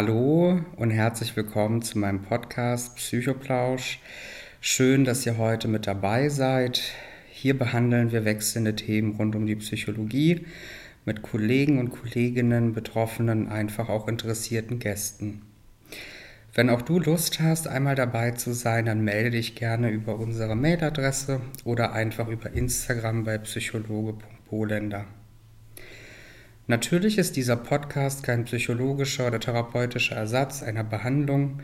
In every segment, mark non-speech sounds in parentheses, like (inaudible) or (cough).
Hallo und herzlich willkommen zu meinem Podcast Psychoplausch. Schön, dass ihr heute mit dabei seid. Hier behandeln wir wechselnde Themen rund um die Psychologie mit Kollegen und Kolleginnen, Betroffenen, einfach auch interessierten Gästen. Wenn auch du Lust hast, einmal dabei zu sein, dann melde dich gerne über unsere Mailadresse oder einfach über Instagram bei psychologe.polender. Natürlich ist dieser Podcast kein psychologischer oder therapeutischer Ersatz einer Behandlung.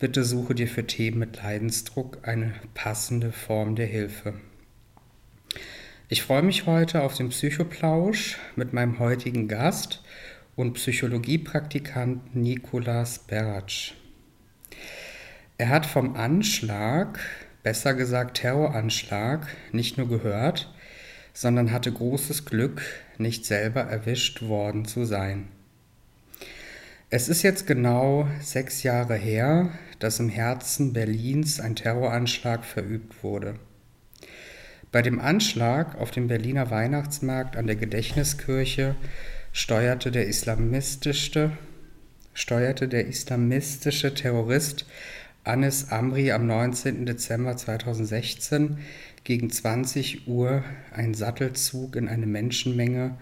Bitte suche dir für Themen mit Leidensdruck eine passende Form der Hilfe. Ich freue mich heute auf den Psychoplausch mit meinem heutigen Gast und Psychologiepraktikanten Nikolas Beratsch. Er hat vom Anschlag, besser gesagt Terroranschlag, nicht nur gehört, sondern hatte großes Glück, nicht selber erwischt worden zu sein. Es ist jetzt genau sechs Jahre her, dass im Herzen Berlins ein Terroranschlag verübt wurde. Bei dem Anschlag auf dem Berliner Weihnachtsmarkt an der Gedächtniskirche steuerte der islamistische, steuerte der islamistische Terrorist Anis Amri am 19. Dezember 2016 gegen 20 Uhr ein Sattelzug in eine Menschenmenge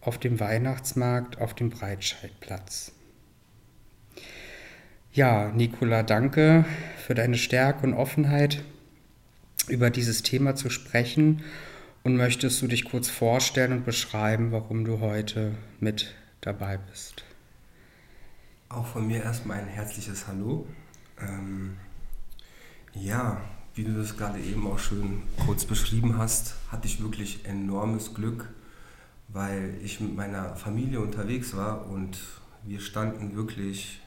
auf dem Weihnachtsmarkt auf dem Breitscheidplatz. Ja, Nicola, danke für deine Stärke und Offenheit, über dieses Thema zu sprechen. Und möchtest du dich kurz vorstellen und beschreiben, warum du heute mit dabei bist? Auch von mir erstmal ein herzliches Hallo. Ähm, ja, wie du das gerade eben auch schön kurz beschrieben hast, hatte ich wirklich enormes Glück, weil ich mit meiner Familie unterwegs war und wir standen wirklich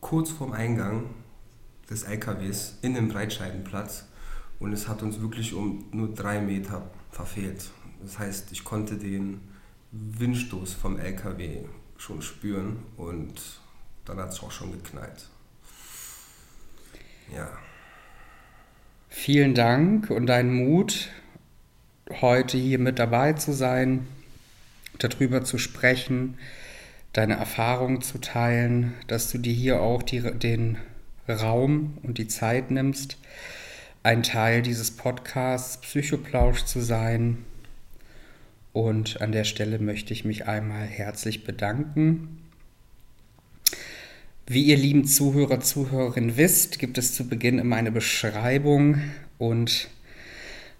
kurz vorm Eingang des LKWs in dem Breitscheidenplatz und es hat uns wirklich um nur drei Meter verfehlt. Das heißt, ich konnte den Windstoß vom LKW schon spüren und dann hat es auch schon geknallt. Ja. Vielen Dank und deinen Mut, heute hier mit dabei zu sein, darüber zu sprechen, deine Erfahrungen zu teilen, dass du dir hier auch die, den Raum und die Zeit nimmst, ein Teil dieses Podcasts Psychoplausch zu sein. Und an der Stelle möchte ich mich einmal herzlich bedanken wie ihr lieben Zuhörer, Zuhörerinnen wisst, gibt es zu Beginn immer eine Beschreibung und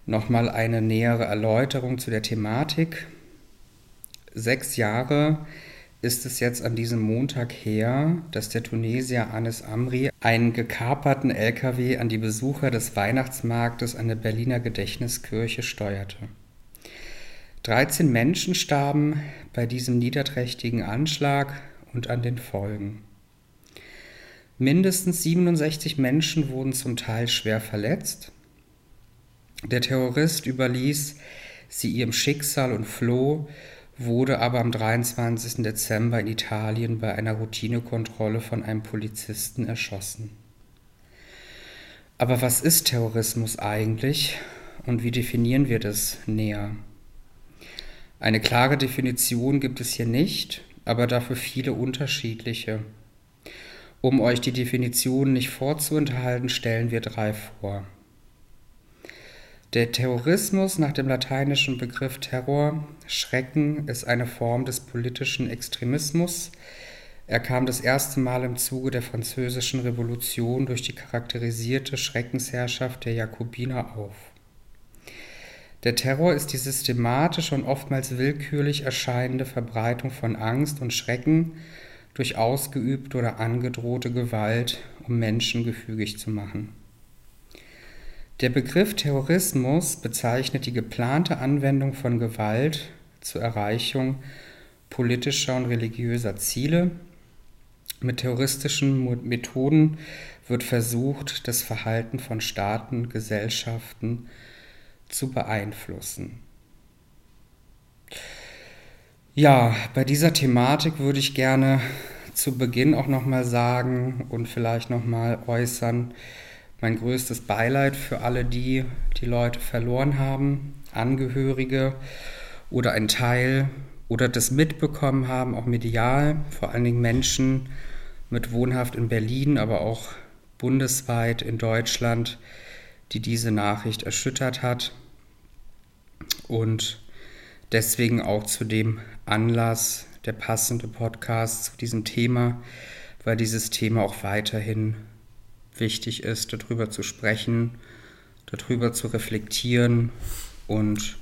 nochmal eine nähere Erläuterung zu der Thematik. Sechs Jahre ist es jetzt an diesem Montag her, dass der Tunesier Anis Amri einen gekaperten LKW an die Besucher des Weihnachtsmarktes an der Berliner Gedächtniskirche steuerte. 13 Menschen starben bei diesem niederträchtigen Anschlag und an den Folgen. Mindestens 67 Menschen wurden zum Teil schwer verletzt. Der Terrorist überließ sie ihrem Schicksal und floh, wurde aber am 23. Dezember in Italien bei einer Routinekontrolle von einem Polizisten erschossen. Aber was ist Terrorismus eigentlich und wie definieren wir das näher? Eine klare Definition gibt es hier nicht, aber dafür viele unterschiedliche. Um euch die Definition nicht vorzuenthalten, stellen wir drei vor. Der Terrorismus nach dem lateinischen Begriff Terror, Schrecken, ist eine Form des politischen Extremismus. Er kam das erste Mal im Zuge der Französischen Revolution durch die charakterisierte Schreckensherrschaft der Jakobiner auf. Der Terror ist die systematische und oftmals willkürlich erscheinende Verbreitung von Angst und Schrecken durch ausgeübte oder angedrohte Gewalt, um Menschen gefügig zu machen. Der Begriff Terrorismus bezeichnet die geplante Anwendung von Gewalt zur Erreichung politischer und religiöser Ziele. Mit terroristischen Methoden wird versucht, das Verhalten von Staaten, Gesellschaften zu beeinflussen. Ja, bei dieser Thematik würde ich gerne zu Beginn auch nochmal sagen und vielleicht nochmal äußern, mein größtes Beileid für alle die, die Leute verloren haben, Angehörige oder ein Teil oder das mitbekommen haben, auch medial, vor allen Dingen Menschen mit Wohnhaft in Berlin, aber auch bundesweit in Deutschland, die diese Nachricht erschüttert hat. Und deswegen auch zu dem Anlass der passende Podcast zu diesem Thema, weil dieses Thema auch weiterhin wichtig ist, darüber zu sprechen, darüber zu reflektieren und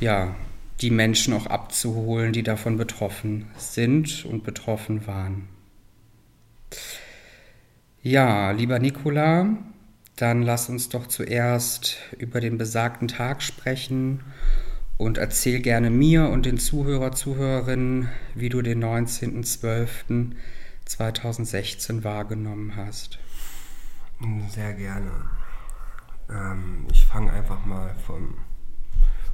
ja, die Menschen auch abzuholen, die davon betroffen sind und betroffen waren. Ja, lieber Nikola, dann lass uns doch zuerst über den besagten Tag sprechen und erzähl gerne mir und den Zuhörer, Zuhörerinnen, wie du den 19.12.2016 wahrgenommen hast. Sehr gerne. Ähm, ich fange einfach mal vom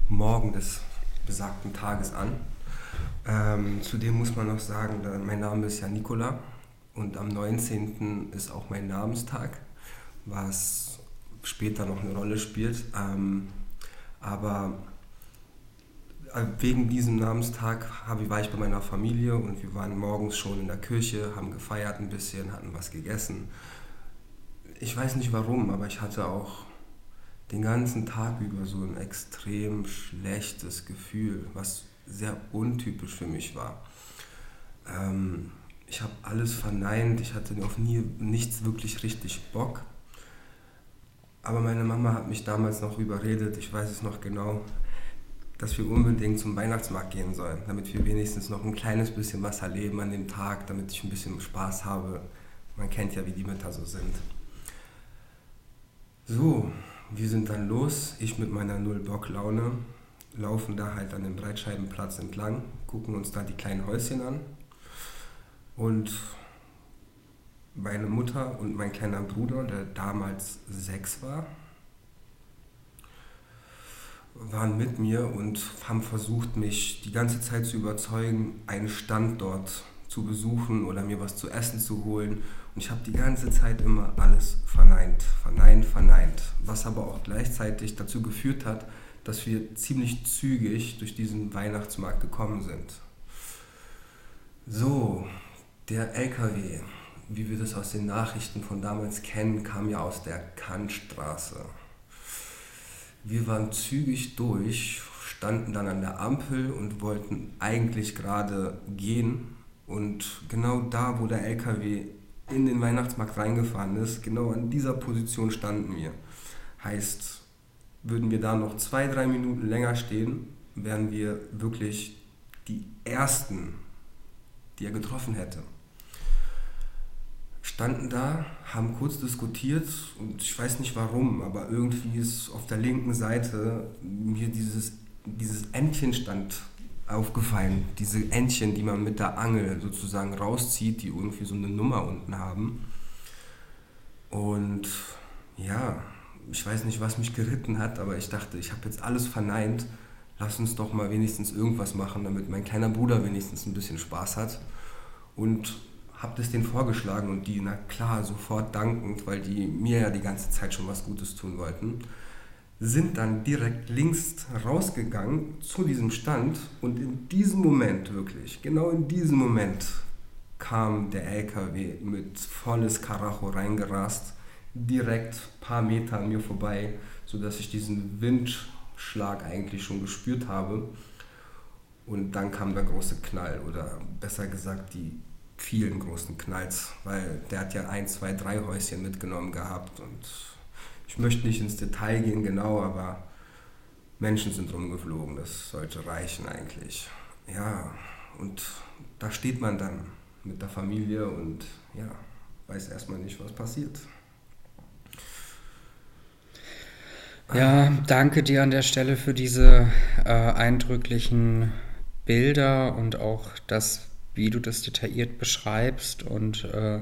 Morgen des besagten Tages an. Ähm, zudem muss man noch sagen, mein Name ist ja Nikola und am 19. ist auch mein Namenstag, was später noch eine Rolle spielt. Ähm, aber wegen diesem Namenstag war ich bei meiner Familie und wir waren morgens schon in der Kirche, haben gefeiert ein bisschen, hatten was gegessen. Ich weiß nicht warum, aber ich hatte auch den ganzen Tag über so ein extrem schlechtes Gefühl, was sehr untypisch für mich war. Ähm, ich habe alles verneint, ich hatte auf nie, nichts wirklich richtig Bock. Aber meine Mama hat mich damals noch überredet, ich weiß es noch genau, dass wir unbedingt zum Weihnachtsmarkt gehen sollen, damit wir wenigstens noch ein kleines bisschen was erleben an dem Tag, damit ich ein bisschen Spaß habe. Man kennt ja, wie die Mütter so sind. So, wir sind dann los, ich mit meiner Null-Bock-Laune, laufen da halt an dem Breitscheibenplatz entlang, gucken uns da die kleinen Häuschen an und meine Mutter und mein kleiner Bruder, der damals sechs war, waren mit mir und haben versucht, mich die ganze Zeit zu überzeugen, einen Stand dort zu besuchen oder mir was zu essen zu holen und ich habe die ganze Zeit immer alles verneint, verneint, verneint. Was aber auch gleichzeitig dazu geführt hat, dass wir ziemlich zügig durch diesen Weihnachtsmarkt gekommen sind. So, der LKW, wie wir das aus den Nachrichten von damals kennen, kam ja aus der Kantstraße. Wir waren zügig durch, standen dann an der Ampel und wollten eigentlich gerade gehen. Und genau da, wo der LKW in den Weihnachtsmarkt reingefahren ist, genau an dieser Position standen wir. Heißt, würden wir da noch zwei, drei Minuten länger stehen, wären wir wirklich die Ersten, die er getroffen hätte. Standen da, haben kurz diskutiert und ich weiß nicht warum, aber irgendwie ist auf der linken Seite mir dieses, dieses Entchen stand aufgefallen. Diese Entchen, die man mit der Angel sozusagen rauszieht, die irgendwie so eine Nummer unten haben. Und ja, ich weiß nicht, was mich geritten hat, aber ich dachte, ich habe jetzt alles verneint. Lass uns doch mal wenigstens irgendwas machen, damit mein kleiner Bruder wenigstens ein bisschen Spaß hat. Und habe das denen vorgeschlagen und die, na klar, sofort dankend, weil die mir ja die ganze Zeit schon was Gutes tun wollten sind dann direkt links rausgegangen zu diesem Stand und in diesem Moment wirklich, genau in diesem Moment kam der LKW mit volles Karacho reingerast, direkt ein paar Meter an mir vorbei, sodass ich diesen Windschlag eigentlich schon gespürt habe. Und dann kam der große Knall oder besser gesagt die vielen großen Knalls, weil der hat ja ein, zwei, drei Häuschen mitgenommen gehabt und ich möchte nicht ins Detail gehen, genau, aber Menschen sind rumgeflogen, das sollte reichen eigentlich. Ja, und da steht man dann mit der Familie und ja, weiß erstmal nicht, was passiert. Ja, danke dir an der Stelle für diese äh, eindrücklichen Bilder und auch das, wie du das detailliert beschreibst und äh,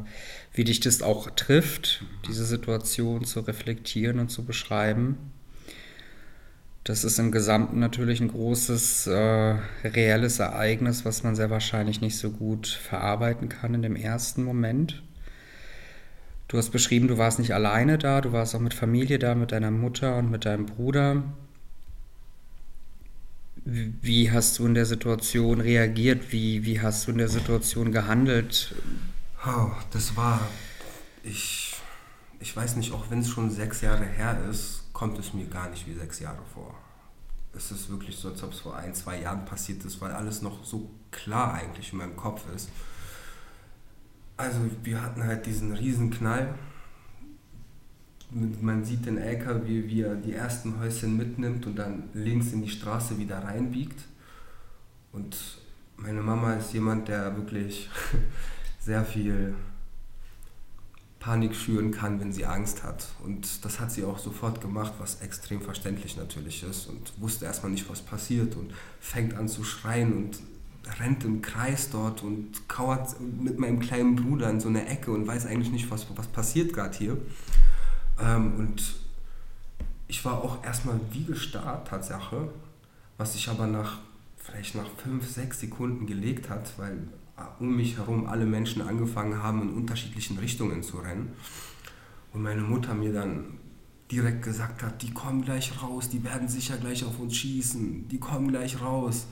wie dich das auch trifft, diese Situation zu reflektieren und zu beschreiben. Das ist im Gesamten natürlich ein großes äh, reelles Ereignis, was man sehr wahrscheinlich nicht so gut verarbeiten kann in dem ersten Moment. Du hast beschrieben, du warst nicht alleine da, du warst auch mit Familie da, mit deiner Mutter und mit deinem Bruder. Wie hast du in der Situation reagiert? Wie, wie hast du in der Situation gehandelt? Oh, das war, ich, ich weiß nicht, auch wenn es schon sechs Jahre her ist, kommt es mir gar nicht wie sechs Jahre vor. Es ist wirklich so, als ob es vor ein, zwei Jahren passiert ist, weil alles noch so klar eigentlich in meinem Kopf ist. Also wir hatten halt diesen riesen Knall. Man sieht den LKW, wie er die ersten Häuschen mitnimmt und dann links in die Straße wieder reinbiegt. Und meine Mama ist jemand, der wirklich (laughs) sehr viel Panik schüren kann, wenn sie Angst hat. Und das hat sie auch sofort gemacht, was extrem verständlich natürlich ist. Und wusste erstmal nicht, was passiert und fängt an zu schreien und rennt im Kreis dort und kauert mit meinem kleinen Bruder in so eine Ecke und weiß eigentlich nicht, was, was passiert gerade hier. Ähm, und ich war auch erstmal wie gestarrt, Tatsache, was sich aber nach vielleicht nach fünf, sechs Sekunden gelegt hat, weil um mich herum alle Menschen angefangen haben, in unterschiedlichen Richtungen zu rennen. Und meine Mutter mir dann direkt gesagt hat, die kommen gleich raus, die werden sicher gleich auf uns schießen, die kommen gleich raus,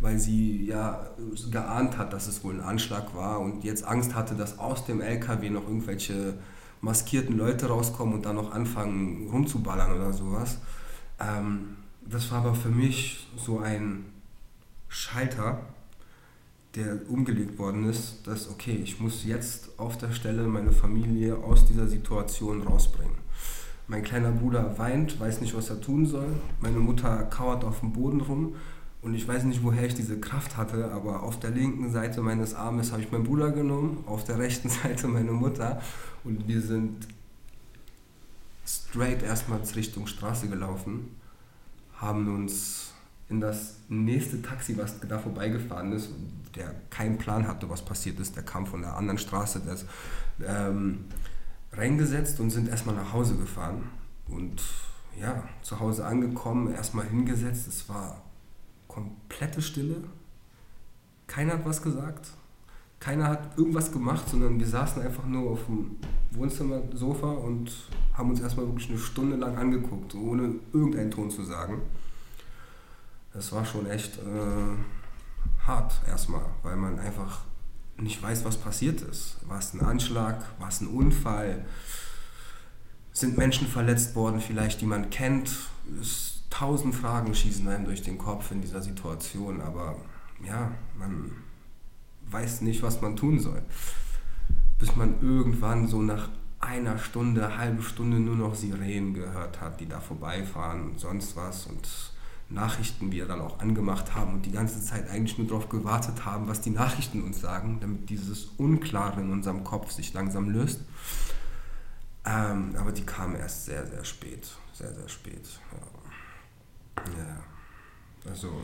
weil sie ja geahnt hat, dass es wohl ein Anschlag war und jetzt Angst hatte, dass aus dem LKW noch irgendwelche maskierten Leute rauskommen und dann noch anfangen rumzuballern oder sowas. Ähm, das war aber für mich so ein Schalter, der umgelegt worden ist, dass, okay, ich muss jetzt auf der Stelle meine Familie aus dieser Situation rausbringen. Mein kleiner Bruder weint, weiß nicht, was er tun soll. Meine Mutter kauert auf dem Boden rum und ich weiß nicht, woher ich diese Kraft hatte, aber auf der linken Seite meines Armes habe ich meinen Bruder genommen, auf der rechten (laughs) Seite meine Mutter und wir sind straight erstmal Richtung Straße gelaufen, haben uns in das nächste Taxi, was da vorbeigefahren ist, der keinen Plan hatte, was passiert ist, der kam von der anderen Straße, der ähm, reingesetzt und sind erstmal nach Hause gefahren. Und ja, zu Hause angekommen, erstmal hingesetzt, es war komplette Stille. Keiner hat was gesagt. Keiner hat irgendwas gemacht, sondern wir saßen einfach nur auf dem Wohnzimmersofa und haben uns erstmal wirklich eine Stunde lang angeguckt, ohne irgendeinen Ton zu sagen das war schon echt äh, hart erstmal, weil man einfach nicht weiß, was passiert ist. War es ein Anschlag? War es ein Unfall? Sind Menschen verletzt worden, vielleicht, die man kennt? Es, tausend Fragen schießen einem durch den Kopf in dieser Situation, aber ja, man weiß nicht, was man tun soll. Bis man irgendwann so nach einer Stunde, halbe Stunde nur noch Sirenen gehört hat, die da vorbeifahren und sonst was. Und Nachrichten wir dann auch angemacht haben und die ganze Zeit eigentlich nur darauf gewartet haben, was die Nachrichten uns sagen, damit dieses Unklare in unserem Kopf sich langsam löst. Ähm, aber die kamen erst sehr, sehr spät. Sehr, sehr spät. Ja. Ja. Also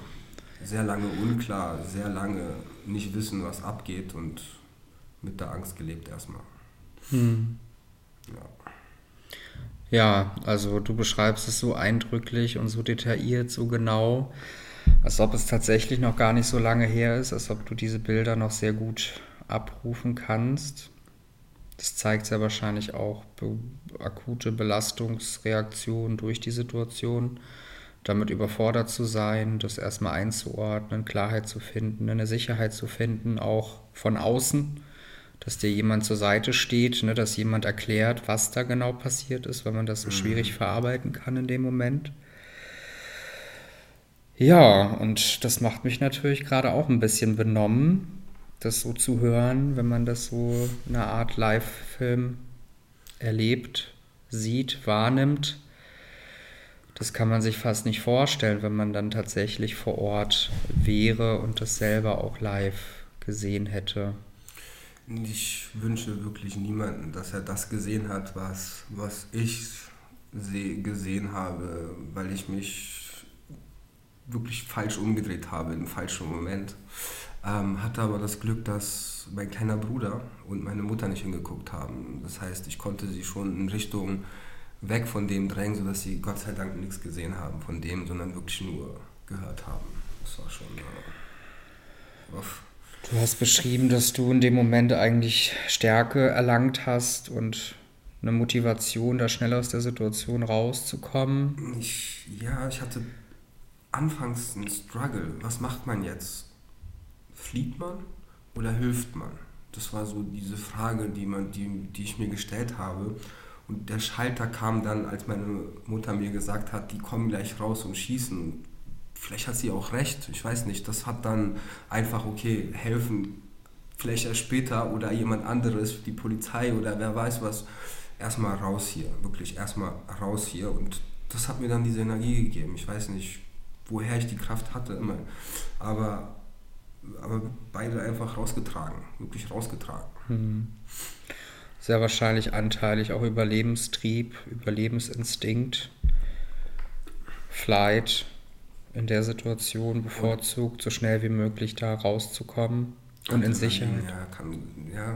sehr lange unklar, sehr lange nicht wissen, was abgeht und mit der Angst gelebt erstmal. Hm. Ja. Ja, also du beschreibst es so eindrücklich und so detailliert, so genau, als ob es tatsächlich noch gar nicht so lange her ist, als ob du diese Bilder noch sehr gut abrufen kannst. Das zeigt ja wahrscheinlich auch be akute Belastungsreaktionen durch die Situation, damit überfordert zu sein, das erstmal einzuordnen, Klarheit zu finden, eine Sicherheit zu finden, auch von außen dass dir jemand zur Seite steht, ne, dass jemand erklärt, was da genau passiert ist, weil man das so mhm. schwierig verarbeiten kann in dem Moment. Ja, und das macht mich natürlich gerade auch ein bisschen benommen, das so zu hören, wenn man das so in einer Art Live-Film erlebt, sieht, wahrnimmt. Das kann man sich fast nicht vorstellen, wenn man dann tatsächlich vor Ort wäre und das selber auch live gesehen hätte. Ich wünsche wirklich niemanden, dass er das gesehen hat, was, was ich gesehen habe, weil ich mich wirklich falsch umgedreht habe im falschen Moment. Ähm, hatte aber das Glück, dass mein kleiner Bruder und meine Mutter nicht hingeguckt haben. Das heißt, ich konnte sie schon in Richtung weg von dem drängen, sodass sie Gott sei Dank nichts gesehen haben von dem, sondern wirklich nur gehört haben. Das war schon äh. Du hast beschrieben, dass du in dem Moment eigentlich Stärke erlangt hast und eine Motivation, da schnell aus der Situation rauszukommen. Ich, ja, ich hatte anfangs ein Struggle. Was macht man jetzt? Flieht man oder hilft man? Das war so diese Frage, die, man, die, die ich mir gestellt habe. Und der Schalter kam dann, als meine Mutter mir gesagt hat, die kommen gleich raus und schießen. Vielleicht hat sie auch recht, ich weiß nicht. Das hat dann einfach, okay, helfen, vielleicht erst später oder jemand anderes, die Polizei oder wer weiß was. Erstmal raus hier, wirklich erstmal raus hier. Und das hat mir dann diese Energie gegeben. Ich weiß nicht, woher ich die Kraft hatte immer. Aber, aber beide einfach rausgetragen, wirklich rausgetragen. Hm sehr wahrscheinlich anteilig auch Überlebenstrieb, Überlebensinstinkt, Flight in der Situation bevorzugt, so schnell wie möglich da rauszukommen und in Sicherheit. Ja, kann, ja,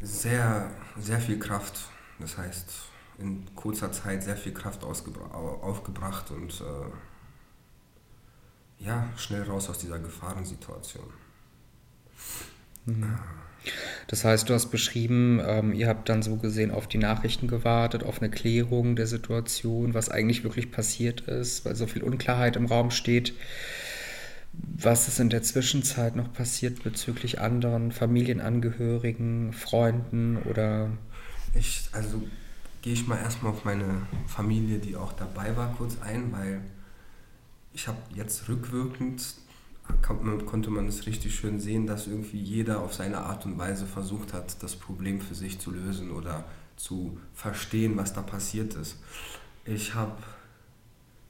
sehr, sehr viel Kraft. Das heißt, in kurzer Zeit sehr viel Kraft aufgebracht und äh, ja, schnell raus aus dieser Gefahrensituation. Mhm. Das heißt, du hast beschrieben, ähm, ihr habt dann so gesehen auf die Nachrichten gewartet, auf eine Klärung der Situation, was eigentlich wirklich passiert ist, weil so viel Unklarheit im Raum steht. Was ist in der Zwischenzeit noch passiert bezüglich anderen Familienangehörigen, Freunden oder? Ich, also gehe ich mal erstmal auf meine Familie, die auch dabei war, kurz ein, weil ich habe jetzt rückwirkend konnte man es richtig schön sehen, dass irgendwie jeder auf seine Art und Weise versucht hat, das Problem für sich zu lösen oder zu verstehen, was da passiert ist. Ich habe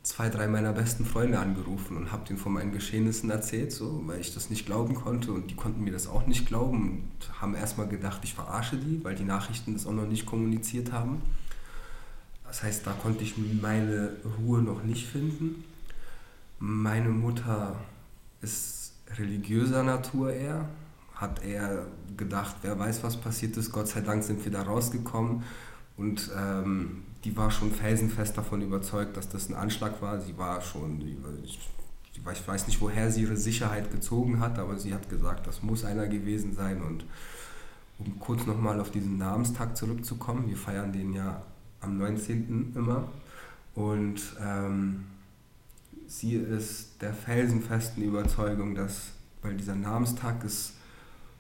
zwei, drei meiner besten Freunde angerufen und habe denen von meinen Geschehnissen erzählt, so, weil ich das nicht glauben konnte und die konnten mir das auch nicht glauben und haben erstmal gedacht, ich verarsche die, weil die Nachrichten das auch noch nicht kommuniziert haben. Das heißt, da konnte ich meine Ruhe noch nicht finden. Meine Mutter ist religiöser Natur eher, hat er gedacht, wer weiß, was passiert ist. Gott sei Dank sind wir da rausgekommen und ähm, die war schon felsenfest davon überzeugt, dass das ein Anschlag war. Sie war schon, ich, weiß nicht, woher sie ihre Sicherheit gezogen hat, aber sie hat gesagt, das muss einer gewesen sein. Und um kurz nochmal auf diesen Namenstag zurückzukommen, wir feiern den ja am 19. immer. Und ähm, sie ist der felsenfesten Überzeugung, dass, weil dieser Namenstag ist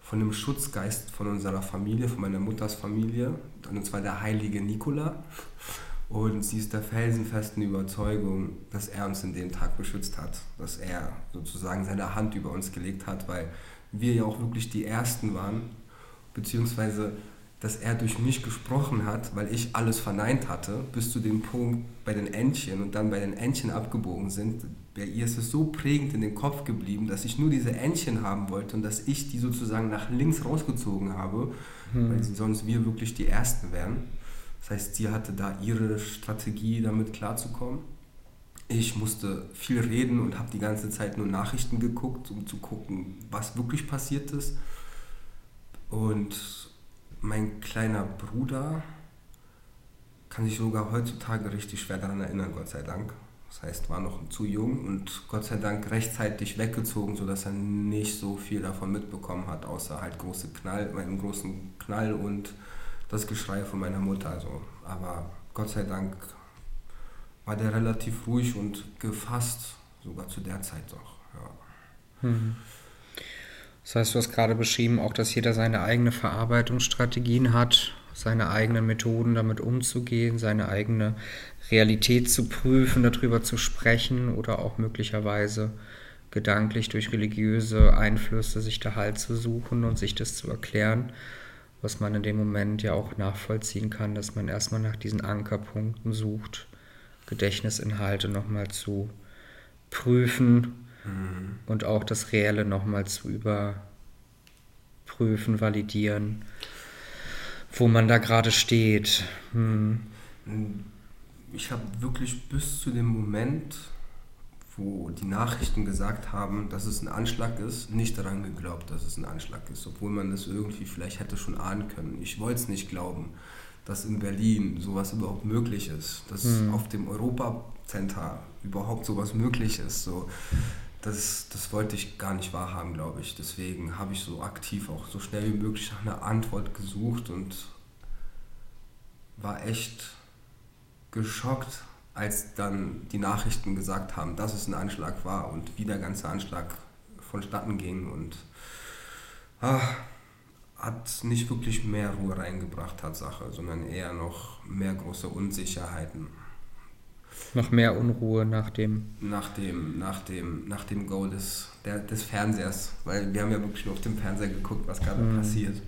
von dem Schutzgeist von unserer Familie, von meiner Mutters Familie, und zwar der heilige Nikola. Und sie ist der felsenfesten Überzeugung, dass er uns in dem Tag beschützt hat, dass er sozusagen seine Hand über uns gelegt hat, weil wir ja auch wirklich die Ersten waren, beziehungsweise dass er durch mich gesprochen hat, weil ich alles verneint hatte, bis zu dem Punkt bei den Entchen und dann bei den Entchen abgebogen sind. Bei ihr ist es so prägend in den Kopf geblieben, dass ich nur diese Entchen haben wollte und dass ich die sozusagen nach links rausgezogen habe, hm. weil sonst wir wirklich die Ersten wären. Das heißt, sie hatte da ihre Strategie, damit klarzukommen. Ich musste viel reden und habe die ganze Zeit nur Nachrichten geguckt, um zu gucken, was wirklich passiert ist. Und mein kleiner Bruder kann sich sogar heutzutage richtig schwer daran erinnern, Gott sei Dank. Das heißt, war noch zu jung und Gott sei Dank rechtzeitig weggezogen, sodass er nicht so viel davon mitbekommen hat, außer halt große Knall, meinen großen Knall und das Geschrei von meiner Mutter. Also. Aber Gott sei Dank war der relativ ruhig und gefasst, sogar zu der Zeit doch. Ja. Mhm. Das heißt, du hast gerade beschrieben, auch dass jeder seine eigene Verarbeitungsstrategien hat, seine eigenen Methoden damit umzugehen, seine eigene Realität zu prüfen, darüber zu sprechen oder auch möglicherweise gedanklich durch religiöse Einflüsse sich da Halt zu suchen und sich das zu erklären, was man in dem Moment ja auch nachvollziehen kann, dass man erstmal nach diesen Ankerpunkten sucht, Gedächtnisinhalte nochmal zu prüfen mhm. und auch das Reelle nochmal zu überprüfen, validieren, wo man da gerade steht. Hm. Ich habe wirklich bis zu dem Moment, wo die Nachrichten gesagt haben, dass es ein Anschlag ist, nicht daran geglaubt, dass es ein Anschlag ist, obwohl man das irgendwie vielleicht hätte schon ahnen können. Ich wollte es nicht glauben, dass in Berlin sowas überhaupt möglich ist, dass hm. auf dem Europa-Center überhaupt sowas möglich ist. So das, das wollte ich gar nicht wahrhaben, glaube ich. Deswegen habe ich so aktiv auch so schnell wie möglich nach einer Antwort gesucht und war echt geschockt, als dann die Nachrichten gesagt haben, dass es ein Anschlag war und wie der ganze Anschlag vonstatten ging und ach, hat nicht wirklich mehr Ruhe reingebracht, Tatsache, sondern eher noch mehr große Unsicherheiten. Noch mehr Unruhe nach dem. Nach dem, nach dem, nach dem Go des, der, des Fernsehers, weil wir haben ja wirklich nur auf dem Fernseher geguckt, was gerade mhm. passiert.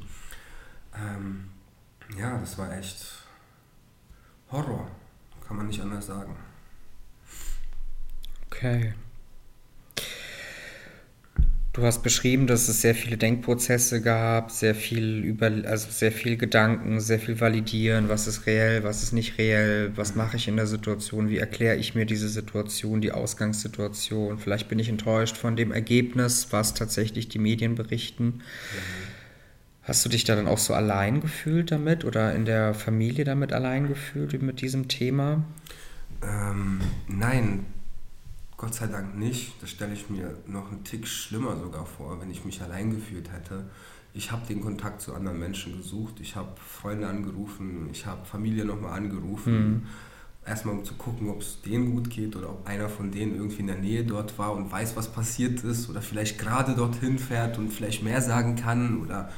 Ähm, ja, das war echt Horror, kann man nicht anders sagen. Okay. Du hast beschrieben, dass es sehr viele Denkprozesse gab, sehr viel über, also sehr viel Gedanken, sehr viel Validieren, was ist reell, was ist nicht reell, was mache ich in der Situation, wie erkläre ich mir diese Situation, die Ausgangssituation. Vielleicht bin ich enttäuscht von dem Ergebnis, was tatsächlich die Medien berichten. Hast du dich da dann auch so allein gefühlt damit oder in der Familie damit allein gefühlt mit diesem Thema? Ähm, nein, Gott sei Dank nicht. Das stelle ich mir noch einen Tick schlimmer sogar vor, wenn ich mich allein gefühlt hätte. Ich habe den Kontakt zu anderen Menschen gesucht. Ich habe Freunde angerufen. Ich habe Familie nochmal angerufen. Mhm. Erstmal um zu gucken, ob es denen gut geht oder ob einer von denen irgendwie in der Nähe dort war und weiß, was passiert ist oder vielleicht gerade dorthin fährt und vielleicht mehr sagen kann oder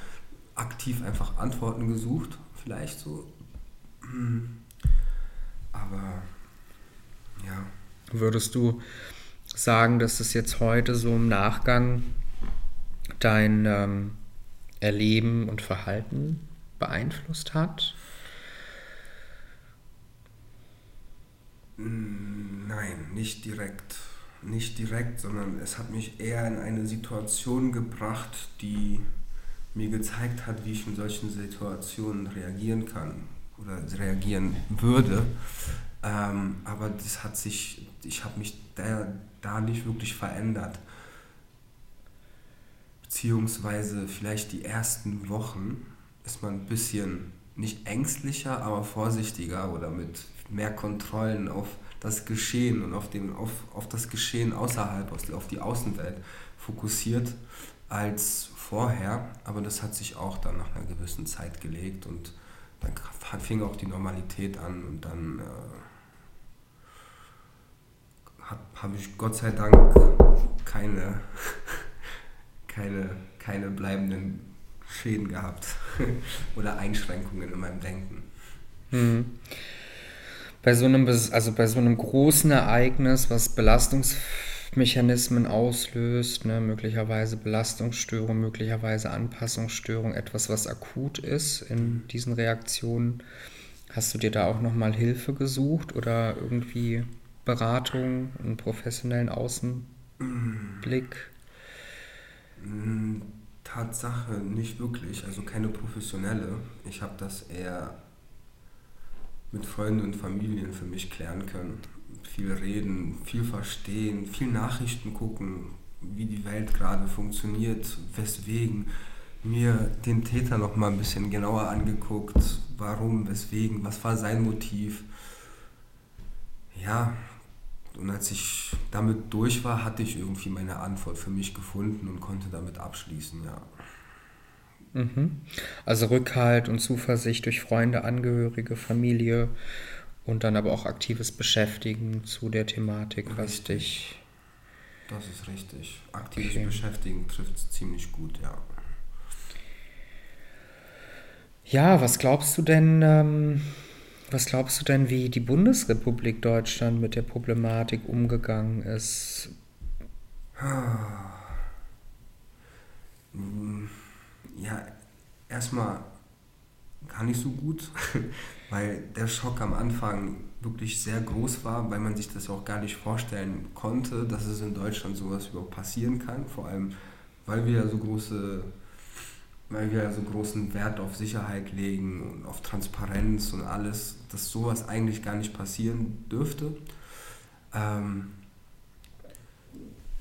aktiv einfach Antworten gesucht. Vielleicht so. Aber ja. Würdest du sagen, dass es jetzt heute so im Nachgang dein ähm, Erleben und Verhalten beeinflusst hat? Nein, nicht direkt. Nicht direkt, sondern es hat mich eher in eine Situation gebracht, die mir gezeigt hat, wie ich in solchen Situationen reagieren kann oder reagieren würde. Ähm, aber das hat sich, ich habe mich da, da nicht wirklich verändert. Beziehungsweise vielleicht die ersten Wochen ist man ein bisschen nicht ängstlicher, aber vorsichtiger oder mit mehr Kontrollen auf das Geschehen und auf, dem, auf, auf das Geschehen außerhalb, auf die Außenwelt fokussiert als vorher. Aber das hat sich auch dann nach einer gewissen Zeit gelegt und dann fing auch die Normalität an und dann äh, habe ich Gott sei Dank keine, (laughs) keine, keine bleibenden Schäden gehabt (laughs) oder Einschränkungen in meinem Denken. Mhm. Bei so einem, also bei so einem großen Ereignis, was Belastungsmechanismen auslöst, ne, möglicherweise Belastungsstörung, möglicherweise Anpassungsstörung, etwas, was akut ist in diesen Reaktionen, hast du dir da auch nochmal Hilfe gesucht oder irgendwie Beratung, einen professionellen Außenblick? Mm, Tatsache nicht wirklich, also keine professionelle. Ich habe das eher mit Freunden und Familien für mich klären können. Viel reden, viel verstehen, viel Nachrichten gucken, wie die Welt gerade funktioniert, weswegen. Mir den Täter noch mal ein bisschen genauer angeguckt, warum, weswegen, was war sein Motiv. Ja, und als ich damit durch war, hatte ich irgendwie meine Antwort für mich gefunden und konnte damit abschließen, ja. Mhm. Also Rückhalt und Zuversicht durch Freunde, Angehörige, Familie und dann aber auch aktives Beschäftigen zu der Thematik, richtig. was dich. Das ist richtig. Aktives okay. Beschäftigen trifft es ziemlich gut, ja. Ja, was glaubst du denn? Ähm was glaubst du denn, wie die Bundesrepublik Deutschland mit der Problematik umgegangen ist? (sighs) Ja, erstmal gar nicht so gut, (laughs) weil der Schock am Anfang wirklich sehr groß war, weil man sich das auch gar nicht vorstellen konnte, dass es in Deutschland sowas überhaupt passieren kann. Vor allem, weil wir ja so große weil wir so großen Wert auf Sicherheit legen und auf Transparenz und alles, dass sowas eigentlich gar nicht passieren dürfte. Ähm,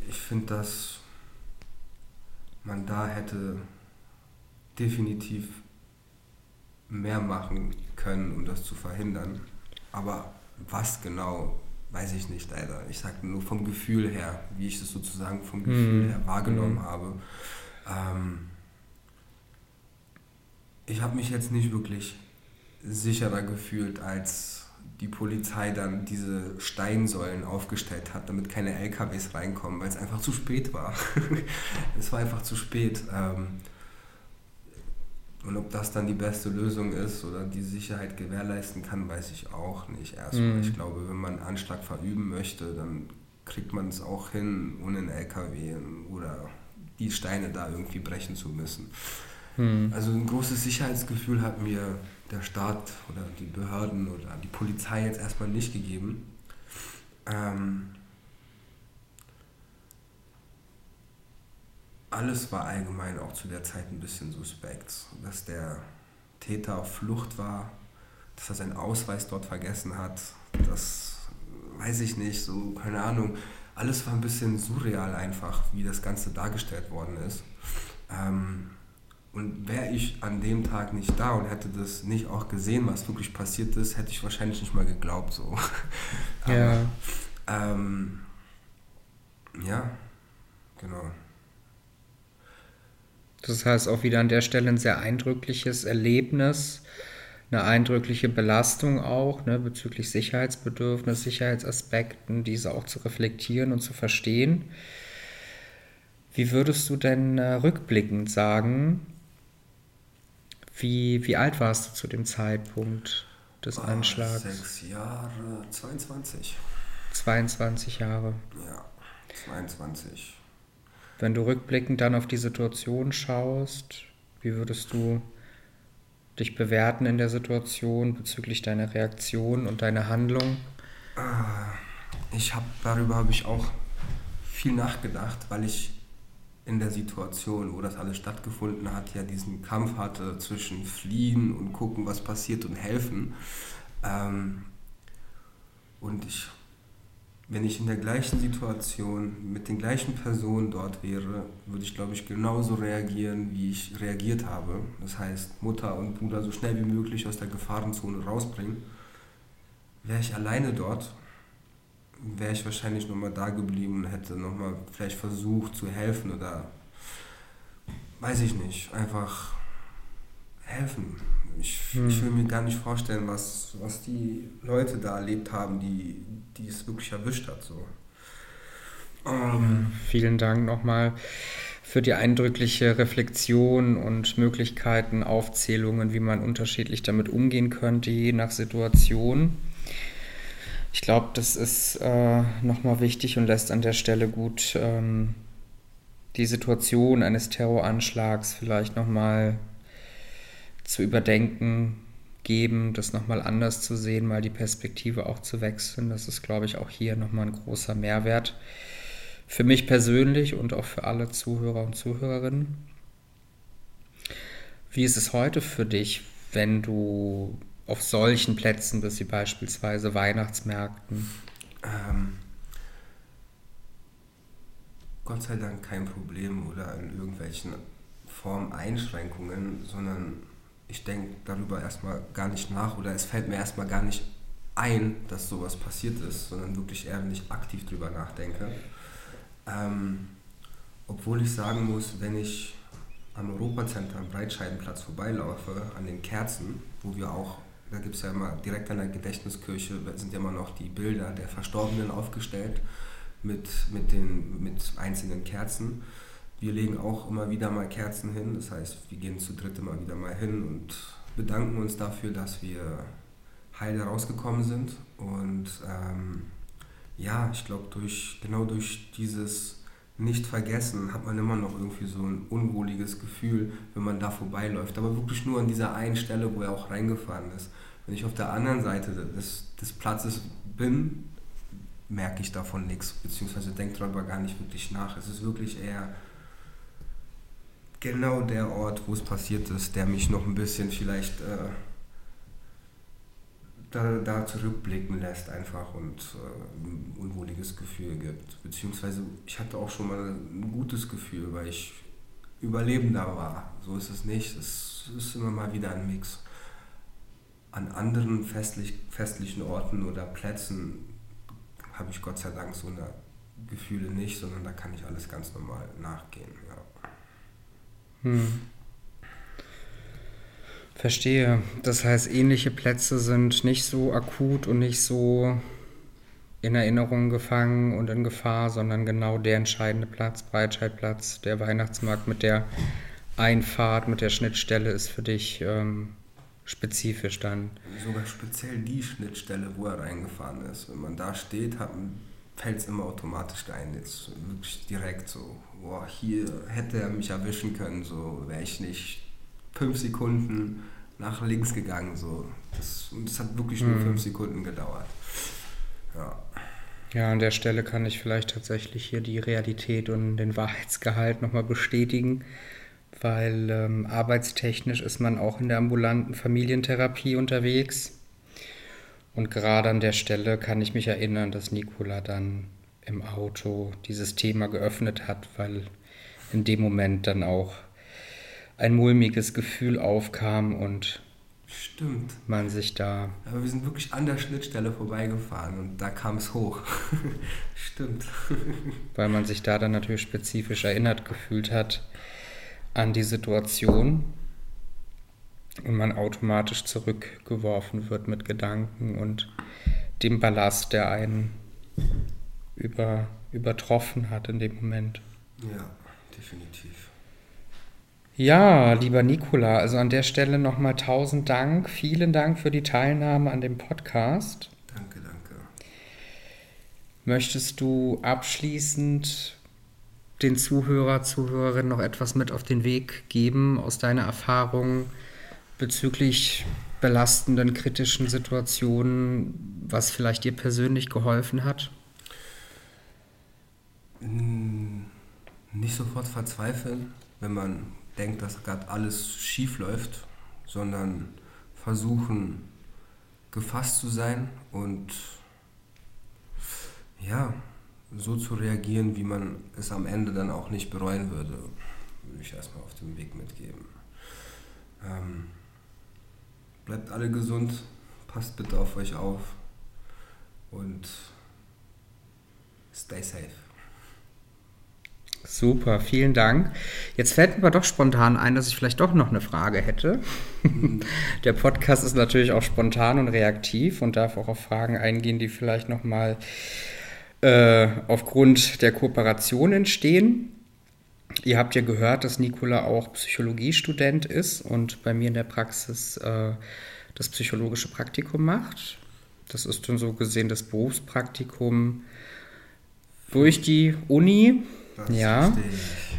ich finde, dass man da hätte definitiv mehr machen können, um das zu verhindern. Aber was genau, weiß ich nicht leider. Ich sage nur vom Gefühl her, wie ich es sozusagen vom Gefühl mhm. her wahrgenommen mhm. habe. Ähm, ich habe mich jetzt nicht wirklich sicherer gefühlt als die Polizei dann diese Steinsäulen aufgestellt hat, damit keine LKWs reinkommen, weil es einfach zu spät war. (laughs) es war einfach zu spät. Ähm, und ob das dann die beste Lösung ist oder die Sicherheit gewährleisten kann, weiß ich auch nicht erstmal. Mhm. Ich glaube, wenn man einen Anschlag verüben möchte, dann kriegt man es auch hin, ohne einen LKW oder die Steine da irgendwie brechen zu müssen. Mhm. Also ein großes Sicherheitsgefühl hat mir der Staat oder die Behörden oder die Polizei jetzt erstmal nicht gegeben. Ähm, alles war allgemein auch zu der Zeit ein bisschen suspekt. Dass der Täter auf Flucht war, dass er seinen Ausweis dort vergessen hat, das weiß ich nicht, so, keine Ahnung. Alles war ein bisschen surreal einfach, wie das Ganze dargestellt worden ist. Ähm, und wäre ich an dem Tag nicht da und hätte das nicht auch gesehen, was wirklich passiert ist, hätte ich wahrscheinlich nicht mal geglaubt. So. (laughs) Aber, ja. Ähm, ja, genau. Das heißt auch wieder an der Stelle ein sehr eindrückliches Erlebnis, eine eindrückliche Belastung auch ne, bezüglich Sicherheitsbedürfnis, Sicherheitsaspekten, diese auch zu reflektieren und zu verstehen. Wie würdest du denn äh, rückblickend sagen, wie, wie alt warst du zu dem Zeitpunkt des ah, Anschlags? Sechs Jahre, 22. 22 Jahre. Ja, 22. Wenn du rückblickend dann auf die Situation schaust, wie würdest du dich bewerten in der Situation bezüglich deiner Reaktion und deiner Handlung? Ah, ich habe darüber habe ich auch viel nachgedacht, weil ich in der Situation, wo das alles stattgefunden hat, ja diesen Kampf hatte zwischen fliehen und gucken, was passiert und helfen. Ähm, und ich, wenn ich in der gleichen Situation mit den gleichen Personen dort wäre, würde ich, glaube ich, genauso reagieren, wie ich reagiert habe. Das heißt, Mutter und Bruder so schnell wie möglich aus der Gefahrenzone rausbringen. Wäre ich alleine dort, wäre ich wahrscheinlich nochmal da geblieben und hätte nochmal vielleicht versucht zu helfen oder weiß ich nicht, einfach helfen. Ich, hm. ich will mir gar nicht vorstellen, was, was die Leute da erlebt haben, die, die es wirklich erwischt hat. So. Um. Vielen Dank nochmal für die eindrückliche Reflexion und Möglichkeiten, Aufzählungen, wie man unterschiedlich damit umgehen könnte, je nach Situation. Ich glaube, das ist äh, nochmal wichtig und lässt an der Stelle gut ähm, die Situation eines Terroranschlags vielleicht nochmal zu überdenken geben, das nochmal anders zu sehen, mal die Perspektive auch zu wechseln. Das ist, glaube ich, auch hier nochmal ein großer Mehrwert für mich persönlich und auch für alle Zuhörer und Zuhörerinnen. Wie ist es heute für dich, wenn du auf solchen Plätzen bist, wie beispielsweise Weihnachtsmärkten? Ähm, Gott sei Dank kein Problem oder in irgendwelchen Formen Einschränkungen, sondern ich denke darüber erstmal gar nicht nach oder es fällt mir erstmal gar nicht ein, dass sowas passiert ist, sondern wirklich eher, wenn ich aktiv drüber nachdenke. Ähm, obwohl ich sagen muss, wenn ich am Europacenter am Breitscheidenplatz vorbeilaufe, an den Kerzen, wo wir auch da gibt es ja immer direkt an der Gedächtniskirche sind ja immer noch die Bilder der Verstorbenen aufgestellt mit, mit, den, mit einzelnen Kerzen. Wir legen auch immer wieder mal Kerzen hin, das heißt, wir gehen zu dritt immer wieder mal hin und bedanken uns dafür, dass wir heil rausgekommen sind. Und ähm, ja, ich glaube, durch, genau durch dieses nicht vergessen, hat man immer noch irgendwie so ein unwohliges Gefühl, wenn man da vorbeiläuft. Aber wirklich nur an dieser einen Stelle, wo er auch reingefahren ist. Wenn ich auf der anderen Seite des, des Platzes bin, merke ich davon nichts, beziehungsweise denke darüber gar nicht wirklich nach. Es ist wirklich eher genau der Ort, wo es passiert ist, der mich noch ein bisschen vielleicht äh, da, da zurückblicken lässt einfach und äh, unwohliges Gefühl gibt. Beziehungsweise ich hatte auch schon mal ein gutes Gefühl, weil ich Überlebender war. So ist es nicht. Es ist immer mal wieder ein Mix. An anderen festlich, festlichen Orten oder Plätzen habe ich Gott sei Dank so eine Gefühle nicht, sondern da kann ich alles ganz normal nachgehen. Ja. Hm. Verstehe. Das heißt, ähnliche Plätze sind nicht so akut und nicht so in Erinnerung gefangen und in Gefahr, sondern genau der entscheidende Platz, Breitscheidplatz, der Weihnachtsmarkt mit der Einfahrt, mit der Schnittstelle ist für dich ähm, spezifisch dann. Sogar speziell die Schnittstelle, wo er reingefahren ist. Wenn man da steht, fällt es immer automatisch ein. Jetzt wirklich direkt so, boah, hier hätte er mich erwischen können, so wäre ich nicht fünf Sekunden nach links gegangen. So. Das, und es hat wirklich nur mhm. fünf Sekunden gedauert. Ja. Ja, an der Stelle kann ich vielleicht tatsächlich hier die Realität und den Wahrheitsgehalt nochmal bestätigen, weil ähm, arbeitstechnisch ist man auch in der ambulanten Familientherapie unterwegs. Und gerade an der Stelle kann ich mich erinnern, dass Nicola dann im Auto dieses Thema geöffnet hat, weil in dem Moment dann auch ein mulmiges Gefühl aufkam und Stimmt. man sich da. Aber wir sind wirklich an der Schnittstelle vorbeigefahren und da kam es hoch. (laughs) Stimmt. (laughs) Weil man sich da dann natürlich spezifisch erinnert gefühlt hat an die Situation und man automatisch zurückgeworfen wird mit Gedanken und dem Ballast, der einen über, übertroffen hat in dem Moment. Ja, definitiv. Ja, lieber Nikola, also an der Stelle nochmal tausend Dank. Vielen Dank für die Teilnahme an dem Podcast. Danke, danke. Möchtest du abschließend den Zuhörer, Zuhörerinnen noch etwas mit auf den Weg geben aus deiner Erfahrung bezüglich belastenden, kritischen Situationen, was vielleicht dir persönlich geholfen hat? Nicht sofort verzweifeln, wenn man denkt, dass gerade alles schief läuft, sondern versuchen gefasst zu sein und ja, so zu reagieren, wie man es am Ende dann auch nicht bereuen würde, würde ich erstmal auf dem Weg mitgeben. Ähm, bleibt alle gesund, passt bitte auf euch auf und stay safe. Super, vielen Dank. Jetzt fällt mir doch spontan ein, dass ich vielleicht doch noch eine Frage hätte. (laughs) Der Podcast ist natürlich auch spontan und reaktiv und darf auch auf Fragen eingehen, die vielleicht nochmal äh, aufgrund der Kooperation entstehen. Ihr habt ja gehört, dass Nicola auch Psychologiestudent ist und bei mir in der Praxis äh, das psychologische Praktikum macht. Das ist dann so gesehen das Berufspraktikum durch die Uni das ja.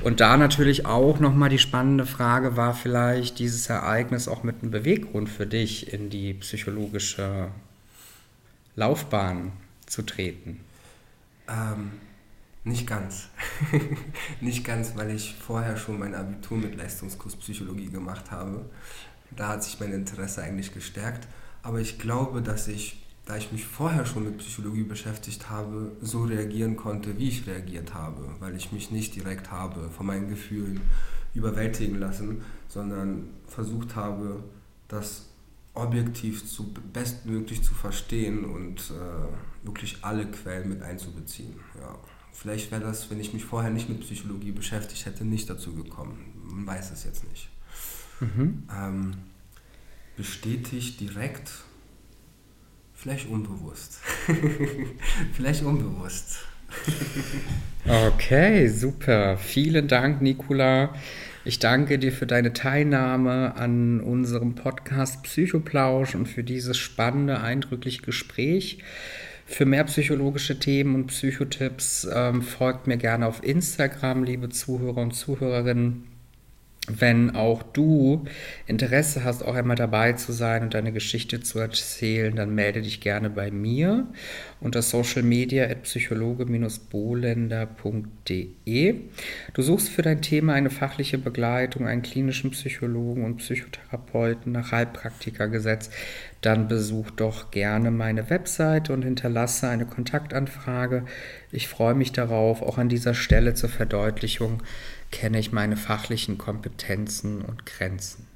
Und da natürlich auch nochmal die spannende Frage war vielleicht dieses Ereignis auch mit einem Beweggrund für dich in die psychologische Laufbahn zu treten? Ähm, nicht ganz. (laughs) nicht ganz, weil ich vorher schon mein Abitur mit Leistungskurs Psychologie gemacht habe. Da hat sich mein Interesse eigentlich gestärkt. Aber ich glaube, dass ich da ich mich vorher schon mit Psychologie beschäftigt habe, so reagieren konnte, wie ich reagiert habe, weil ich mich nicht direkt habe von meinen Gefühlen überwältigen lassen, sondern versucht habe, das objektiv zu, bestmöglich zu verstehen und äh, wirklich alle Quellen mit einzubeziehen. Ja. Vielleicht wäre das, wenn ich mich vorher nicht mit Psychologie beschäftigt hätte, nicht dazu gekommen. Man weiß es jetzt nicht. Mhm. Ähm, bestätigt direkt Vielleicht unbewusst. (laughs) Vielleicht unbewusst. okay, super. Vielen Dank, Nicola. Ich danke dir für deine Teilnahme an unserem Podcast Psychoplausch und für dieses spannende, eindrückliche Gespräch. Für mehr psychologische Themen und Psychotipps ähm, folgt mir gerne auf Instagram, liebe Zuhörer und Zuhörerinnen wenn auch du Interesse hast, auch einmal dabei zu sein und deine Geschichte zu erzählen, dann melde dich gerne bei mir unter Social Media at psychologe-bolender.de. Du suchst für dein Thema eine fachliche Begleitung, einen klinischen Psychologen und Psychotherapeuten nach Heilpraktikergesetz, dann besuch doch gerne meine Webseite und hinterlasse eine Kontaktanfrage. Ich freue mich darauf, auch an dieser Stelle zur Verdeutlichung kenne ich meine fachlichen Kompetenzen und Grenzen.